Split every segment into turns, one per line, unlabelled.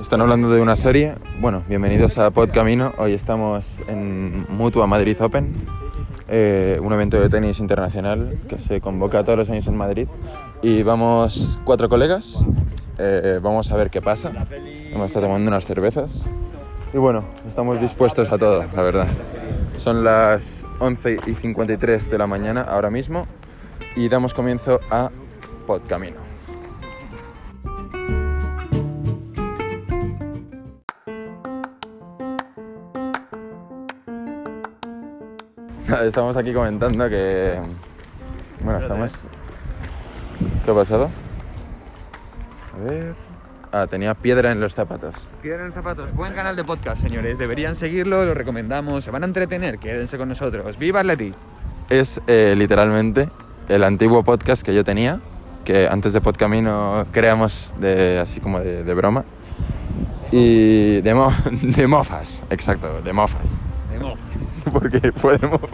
Están hablando de una serie. Bueno, bienvenidos a Pod Camino. Hoy estamos en Mutua Madrid Open, eh, un evento de tenis internacional que se convoca todos los años en Madrid. Y vamos cuatro colegas. eh, vamos a ver qué pasa. Vamos a estar tomando unas cervezas. Y bueno, estamos dispuestos a todo, la verdad. Son las 11 y 53 de la mañana ahora mismo y damos comienzo a Pod Estamos aquí comentando que. Bueno, estamos. ¿Qué ha pasado? A ver. Ah, tenía piedra en los zapatos.
Piedra en zapatos, buen canal de podcast, señores. Deberían seguirlo, lo recomendamos. Se van a entretener, quédense con nosotros. ¡Viva Atleti!
Es eh, literalmente el antiguo podcast que yo tenía, que antes de Podcamino creamos de, así como de, de broma. Y de, mo- de mofas, exacto, de mofas.
De mofas.
Porque fue de mofas.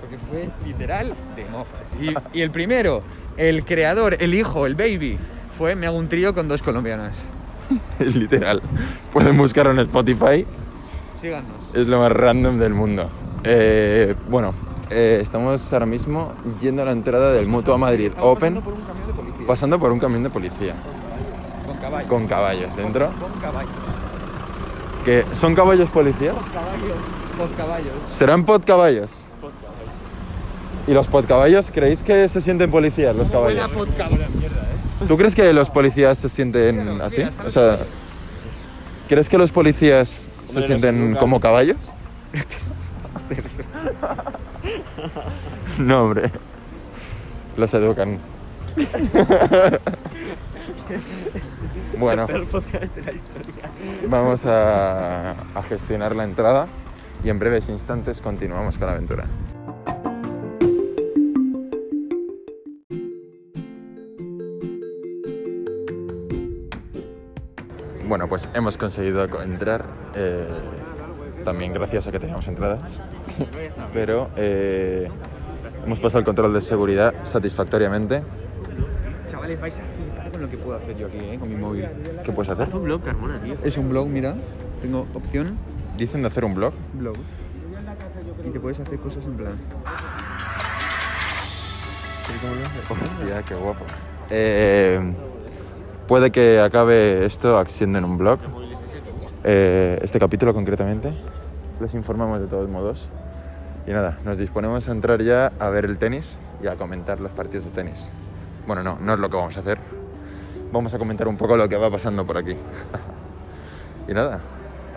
Porque fue literal de mofas. Y, y el primero, el creador, el hijo, el baby, fue Me hago un trío con dos colombianas.
Es literal. Pueden buscarlo en Spotify.
Síganos.
Es lo más random del mundo. Eh, bueno, eh, estamos ahora mismo yendo a la entrada del Mutua Madrid Open,
pasando por un camión de policía.
pasando por un camión de policía,
Con caballos.
con caballos dentro.
Con caballos.
que ¿Son caballos policías?
Con caballos.
¿Serán podcaballos? ¿Y los podcaballos creéis que se sienten policías los caballos?
Buena podcaballo.
¿Tú crees que los policías se sienten así? O sea, ¿crees que los policías se sienten como caballos? No, hombre. Los educan. bueno, vamos a, a gestionar la entrada y en breves instantes continuamos con la aventura. Bueno, pues hemos conseguido co- entrar, eh, también gracias a que teníamos entradas, pero eh, hemos pasado el control de seguridad satisfactoriamente.
Chavales, vais a flipar con lo que puedo hacer yo aquí, ¿eh? Con mi móvil.
¿Qué puedes hacer?
Haz un blog, Carmona, tío.
Es un blog, mira. Tengo opción,
Dicen de hacer un blog.
blog. Y te puedes hacer cosas en plan.
Hostia, qué guapo. Eh, puede que acabe esto siendo en un blog. Eh, este capítulo concretamente. Les informamos de todos modos. Y nada, nos disponemos a entrar ya a ver el tenis y a comentar los partidos de tenis. Bueno, no, no es lo que vamos a hacer. Vamos a comentar un poco lo que va pasando por aquí. y nada,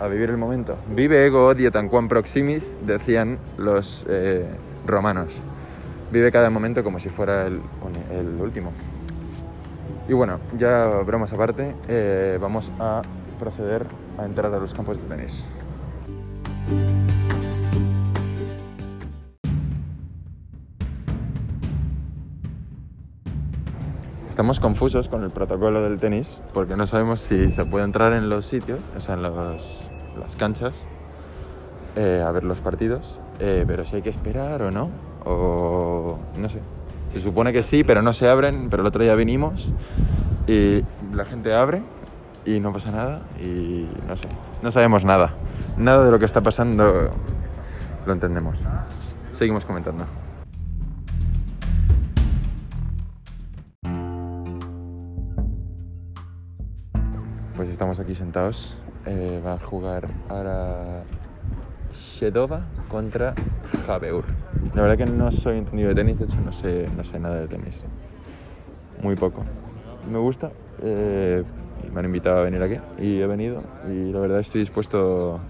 a vivir el momento. Vive ego dietan quam proximis, decían los eh, romanos. Vive cada momento como si fuera el, último. Y bueno, ya bromas aparte, eh, vamos a proceder a entrar a los campos de tenis. Estamos confusos con el protocolo del tenis porque no sabemos si se puede entrar en los sitios, o sea, en los- las canchas, eh, a ver los partidos, eh, pero si hay que esperar o no, o no sé. Se supone que sí, pero no se abren, pero el otro día vinimos y la gente abre y no pasa nada y no sé, no sabemos nada. Nada de lo que está pasando lo entendemos. Seguimos comentando. Pues estamos aquí sentados. Eh, va a jugar ahora Shedova contra Javeur. La verdad que no soy entendido de tenis, de hecho no sé, no sé nada de tenis. Muy poco. Me gusta. eh, me han invitado a venir aquí y he venido y la verdad estoy dispuesto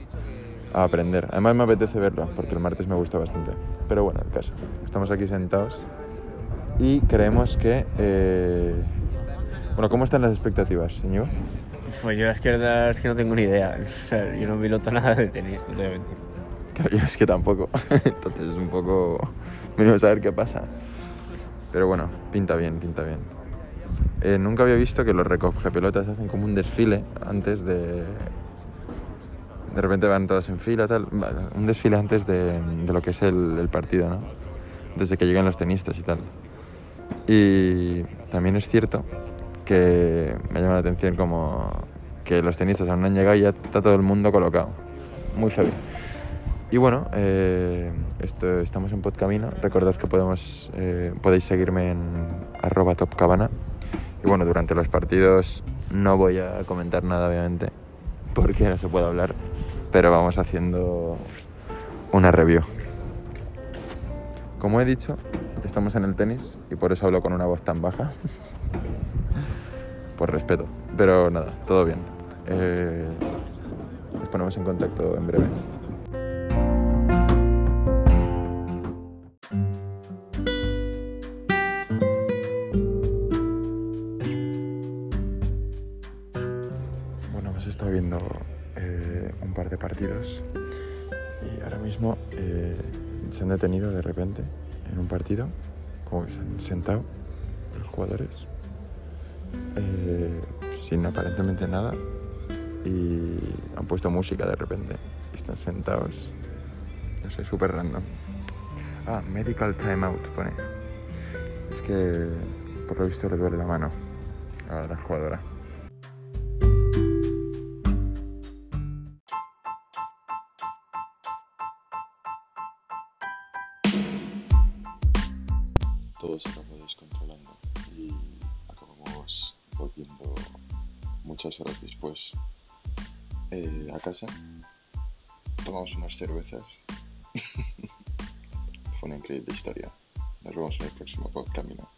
a aprender. Además me apetece verlo porque el martes me gustó bastante. Pero bueno, el caso. Estamos aquí sentados y creemos que... eh, Bueno, ¿cómo están las expectativas, señor?
Pues yo es que, es que no tengo ni idea. O sea, yo no piloto nada de tenis, no te voy a mentir.
Claro, yo es que tampoco. Entonces es un poco. Venimos a ver qué pasa. Pero bueno, pinta bien, pinta bien. Eh, nunca había visto que los recoge pelotas hacen como un desfile antes de. De repente van todas en fila, tal. Un desfile antes de, de lo que es el, el partido, ¿no? Desde que llegan los tenistas y tal. Y también es cierto que me llama la atención como que los tenistas aún no han llegado y ya está todo el mundo colocado. Muy heavy. Y bueno, eh, esto, estamos en Podcamino. Recordad que podemos, eh, podéis seguirme en arroba topcabana. Y bueno, durante los partidos no voy a comentar nada, obviamente, porque no se puede hablar. Pero vamos haciendo una review. Como he dicho, estamos en el tenis y por eso hablo con una voz tan baja. por respeto. Pero nada, todo bien. Eh, nos ponemos en contacto en breve. Bueno, hemos estado viendo eh, un par de partidos y ahora mismo eh, se han detenido de repente en un partido, como que se han sentado los jugadores eh, sin aparentemente nada y han puesto música de repente están sentados, no sé, súper random. Ah, medical timeout pone. Es que por lo visto le duele la mano a la jugadora. Todo se acabó descontrolando y volviendo muchas horas después eh, a casa. Tomamos unas cervezas. Fue una increíble historia. Nos vemos en el próximo camino.